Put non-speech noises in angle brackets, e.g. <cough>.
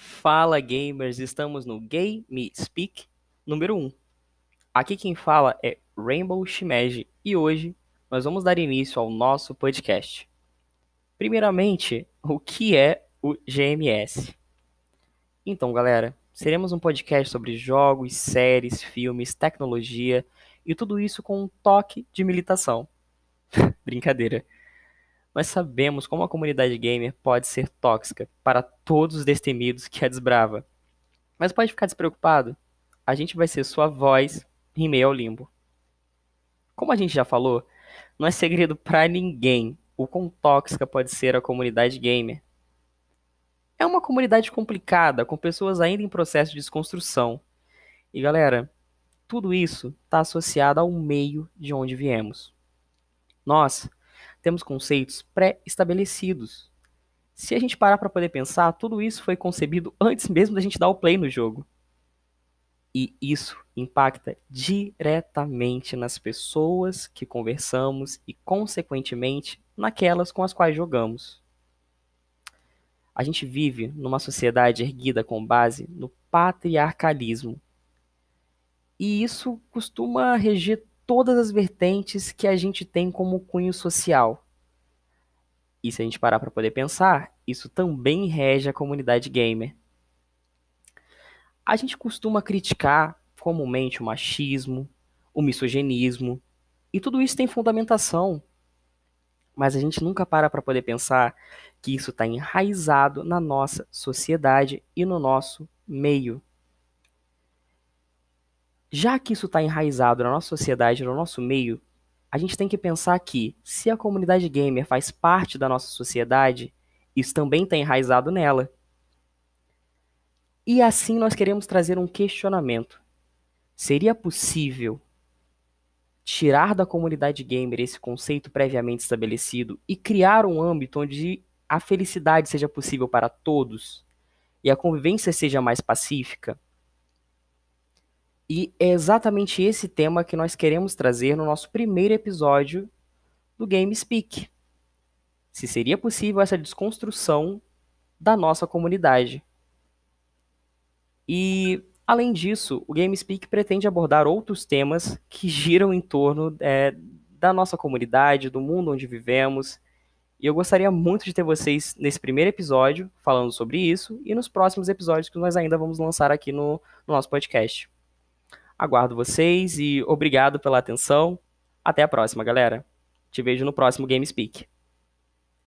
Fala gamers, estamos no Game Speak número 1. Aqui quem fala é Rainbow Shimeji e hoje nós vamos dar início ao nosso podcast. Primeiramente, o que é o GMS? Então, galera, seremos um podcast sobre jogos, séries, filmes, tecnologia e tudo isso com um toque de militação. <laughs> Brincadeira. Nós sabemos como a comunidade gamer pode ser tóxica para todos os destemidos que a desbrava. Mas pode ficar despreocupado, a gente vai ser sua voz em meio ao limbo. Como a gente já falou, não é segredo para ninguém o quão tóxica pode ser a comunidade gamer. É uma comunidade complicada, com pessoas ainda em processo de desconstrução. E galera, tudo isso está associado ao meio de onde viemos. Nós, temos conceitos pré-estabelecidos. Se a gente parar para poder pensar, tudo isso foi concebido antes mesmo da gente dar o play no jogo. E isso impacta diretamente nas pessoas que conversamos e, consequentemente, naquelas com as quais jogamos. A gente vive numa sociedade erguida com base no patriarcalismo. E isso costuma reger todas as vertentes que a gente tem como cunho social. E se a gente parar para poder pensar, isso também rege a comunidade gamer. A gente costuma criticar comumente o machismo, o misoginismo, e tudo isso tem fundamentação. Mas a gente nunca para para poder pensar que isso está enraizado na nossa sociedade e no nosso meio. Já que isso está enraizado na nossa sociedade, no nosso meio, a gente tem que pensar que, se a comunidade gamer faz parte da nossa sociedade, isso também está enraizado nela. E assim nós queremos trazer um questionamento. Seria possível tirar da comunidade gamer esse conceito previamente estabelecido e criar um âmbito onde a felicidade seja possível para todos e a convivência seja mais pacífica? E é exatamente esse tema que nós queremos trazer no nosso primeiro episódio do Game Speak. Se seria possível essa desconstrução da nossa comunidade. E, além disso, o Game Speak pretende abordar outros temas que <laughs> giram em torno é, da nossa comunidade, do mundo onde vivemos. E eu gostaria muito de ter vocês nesse primeiro episódio falando sobre isso e nos próximos episódios que nós ainda vamos lançar aqui no, no nosso podcast. Aguardo vocês e obrigado pela atenção. Até a próxima, galera. Te vejo no próximo Game Speak.